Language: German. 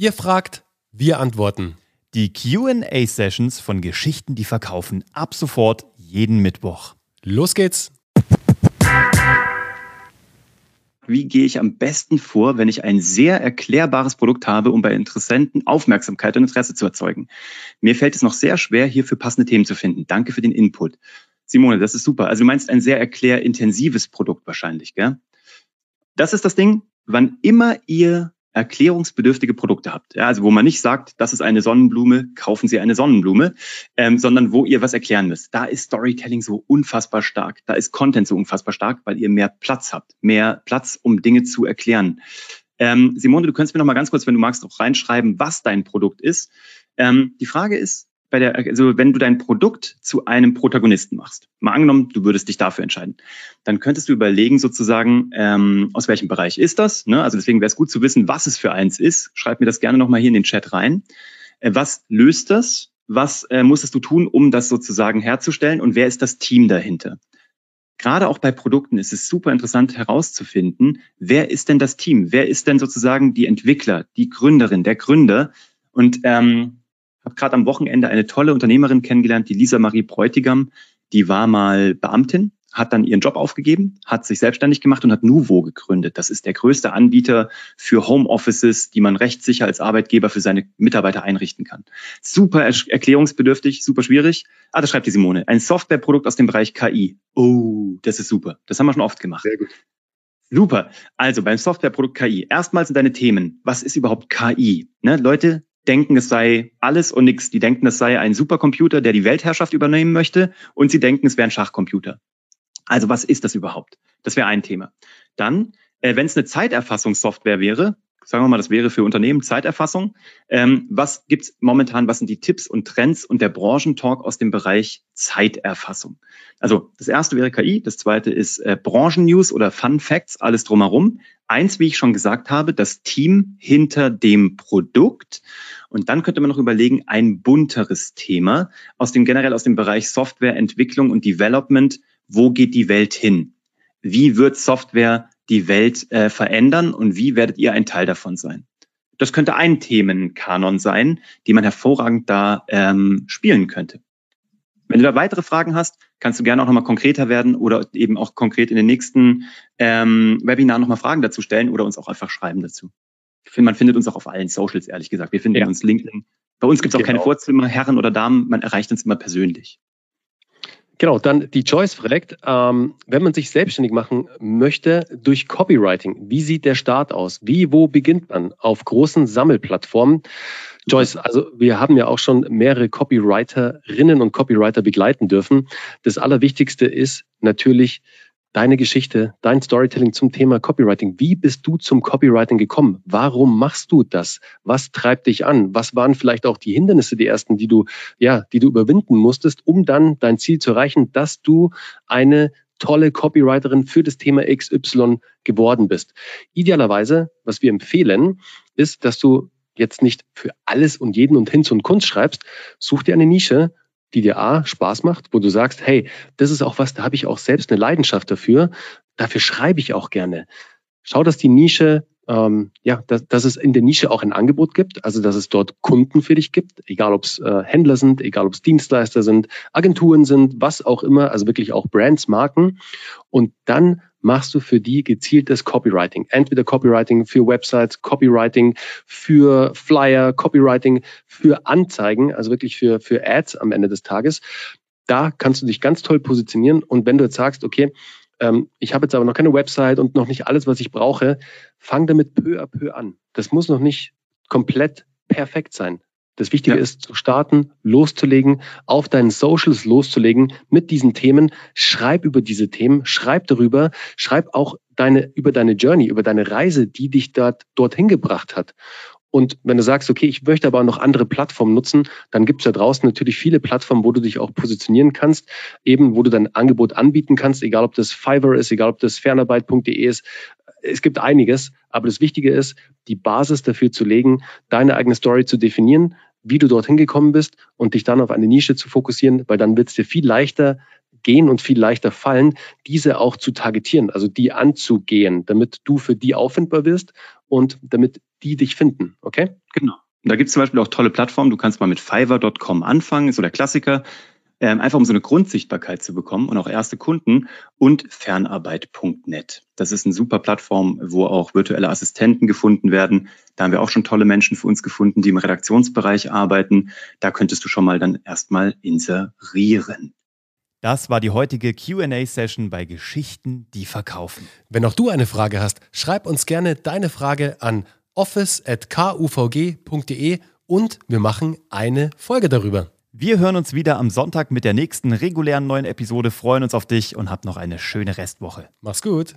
Ihr fragt, wir antworten. Die QA-Sessions von Geschichten, die verkaufen, ab sofort jeden Mittwoch. Los geht's! Wie gehe ich am besten vor, wenn ich ein sehr erklärbares Produkt habe, um bei Interessenten Aufmerksamkeit und Interesse zu erzeugen? Mir fällt es noch sehr schwer, hierfür passende Themen zu finden. Danke für den Input. Simone, das ist super. Also du meinst ein sehr erklärintensives Produkt wahrscheinlich, gell? Das ist das Ding, wann immer ihr erklärungsbedürftige Produkte habt. Ja, also wo man nicht sagt, das ist eine Sonnenblume, kaufen Sie eine Sonnenblume, ähm, sondern wo ihr was erklären müsst. Da ist Storytelling so unfassbar stark. Da ist Content so unfassbar stark, weil ihr mehr Platz habt, mehr Platz, um Dinge zu erklären. Ähm, Simone, du könntest mir noch mal ganz kurz, wenn du magst, auch reinschreiben, was dein Produkt ist. Ähm, die Frage ist, bei der, also wenn du dein Produkt zu einem Protagonisten machst, mal angenommen, du würdest dich dafür entscheiden, dann könntest du überlegen sozusagen, ähm, aus welchem Bereich ist das? Ne? Also deswegen wäre es gut zu wissen, was es für eins ist. Schreib mir das gerne nochmal hier in den Chat rein. Äh, was löst das? Was äh, musstest du tun, um das sozusagen herzustellen? Und wer ist das Team dahinter? Gerade auch bei Produkten ist es super interessant herauszufinden, wer ist denn das Team? Wer ist denn sozusagen die Entwickler, die Gründerin, der Gründer? Und ähm, habe gerade am Wochenende eine tolle Unternehmerin kennengelernt, die Lisa Marie Bräutigam. Die war mal Beamtin, hat dann ihren Job aufgegeben, hat sich selbstständig gemacht und hat Nuvo gegründet. Das ist der größte Anbieter für Homeoffices, die man rechtssicher als Arbeitgeber für seine Mitarbeiter einrichten kann. Super erklärungsbedürftig, super schwierig. Ah, das schreibt die Simone. Ein Softwareprodukt aus dem Bereich KI. Oh, das ist super. Das haben wir schon oft gemacht. Sehr gut. Super. Also beim Softwareprodukt KI. Erstmal sind deine Themen. Was ist überhaupt KI? Ne, Leute, denken, es sei alles und nichts. Die denken, es sei ein Supercomputer, der die Weltherrschaft übernehmen möchte und sie denken, es wäre ein Schachcomputer. Also was ist das überhaupt? Das wäre ein Thema. Dann, äh, wenn es eine Zeiterfassungssoftware wäre, sagen wir mal, das wäre für Unternehmen Zeiterfassung. Ähm, was gibt's momentan, was sind die Tipps und Trends und der Branchentalk aus dem Bereich Zeiterfassung? Also das erste wäre KI, das zweite ist äh, Branchennews oder Fun Facts, alles drumherum. Eins, wie ich schon gesagt habe, das Team hinter dem Produkt. Und dann könnte man noch überlegen, ein bunteres Thema aus dem generell aus dem Bereich Softwareentwicklung und Development. Wo geht die Welt hin? Wie wird Software die Welt äh, verändern und wie werdet ihr ein Teil davon sein? Das könnte ein Themenkanon sein, die man hervorragend da ähm, spielen könnte. Wenn du da weitere Fragen hast, kannst du gerne auch nochmal konkreter werden oder eben auch konkret in den nächsten ähm, Webinaren nochmal Fragen dazu stellen oder uns auch einfach schreiben dazu. Ich finde, man findet uns auch auf allen Socials, ehrlich gesagt. Wir finden ja. uns LinkedIn. Bei uns gibt es auch genau. keine Vorzimmer, Herren oder Damen. Man erreicht uns immer persönlich. Genau, dann die Joyce fragt, ähm, wenn man sich selbstständig machen möchte durch Copywriting, wie sieht der Start aus? Wie, wo beginnt man? Auf großen Sammelplattformen. Joyce, also wir haben ja auch schon mehrere Copywriterinnen und Copywriter begleiten dürfen. Das Allerwichtigste ist natürlich deine Geschichte, dein Storytelling zum Thema Copywriting. Wie bist du zum Copywriting gekommen? Warum machst du das? Was treibt dich an? Was waren vielleicht auch die Hindernisse, die ersten, die du, ja, die du überwinden musstest, um dann dein Ziel zu erreichen, dass du eine tolle Copywriterin für das Thema XY geworden bist. Idealerweise, was wir empfehlen, ist, dass du jetzt nicht für alles und jeden und Hinz und Kunst schreibst, such dir eine Nische, die dir A, Spaß macht, wo du sagst, hey, das ist auch was, da habe ich auch selbst eine Leidenschaft dafür, dafür schreibe ich auch gerne. Schau, dass die Nische, ähm, ja, dass, dass es in der Nische auch ein Angebot gibt, also dass es dort Kunden für dich gibt, egal ob es äh, Händler sind, egal ob es Dienstleister sind, Agenturen sind, was auch immer, also wirklich auch Brands, Marken. Und dann machst du für die gezieltes Copywriting. Entweder Copywriting für Websites, Copywriting für Flyer, Copywriting für Anzeigen, also wirklich für, für Ads am Ende des Tages. Da kannst du dich ganz toll positionieren. Und wenn du jetzt sagst, okay, ähm, ich habe jetzt aber noch keine Website und noch nicht alles, was ich brauche, fang damit peu à peu an. Das muss noch nicht komplett perfekt sein. Das Wichtige ja. ist zu starten, loszulegen, auf deinen Socials loszulegen mit diesen Themen. Schreib über diese Themen, schreib darüber, schreib auch deine, über deine Journey, über deine Reise, die dich dort, dorthin gebracht hat. Und wenn du sagst, okay, ich möchte aber noch andere Plattformen nutzen, dann gibt es da draußen natürlich viele Plattformen, wo du dich auch positionieren kannst, eben wo du dein Angebot anbieten kannst, egal ob das Fiverr ist, egal ob das fernarbeit.de ist. Es gibt einiges, aber das Wichtige ist, die Basis dafür zu legen, deine eigene Story zu definieren, wie du dorthin gekommen bist und dich dann auf eine Nische zu fokussieren, weil dann wird es dir viel leichter gehen und viel leichter fallen, diese auch zu targetieren, also die anzugehen, damit du für die auffindbar wirst und damit die dich finden, okay? Genau. Da gibt es zum Beispiel auch tolle Plattformen. Du kannst mal mit Fiverr.com anfangen, ist so der Klassiker. Ähm, einfach um so eine Grundsichtbarkeit zu bekommen und auch erste Kunden und Fernarbeit.net. Das ist eine super Plattform, wo auch virtuelle Assistenten gefunden werden. Da haben wir auch schon tolle Menschen für uns gefunden, die im Redaktionsbereich arbeiten. Da könntest du schon mal dann erstmal inserieren. Das war die heutige QA-Session bei Geschichten, die verkaufen. Wenn auch du eine Frage hast, schreib uns gerne deine Frage an office.kuvg.de und wir machen eine Folge darüber. Wir hören uns wieder am Sonntag mit der nächsten regulären neuen Episode, freuen uns auf dich und habt noch eine schöne Restwoche. Mach's gut.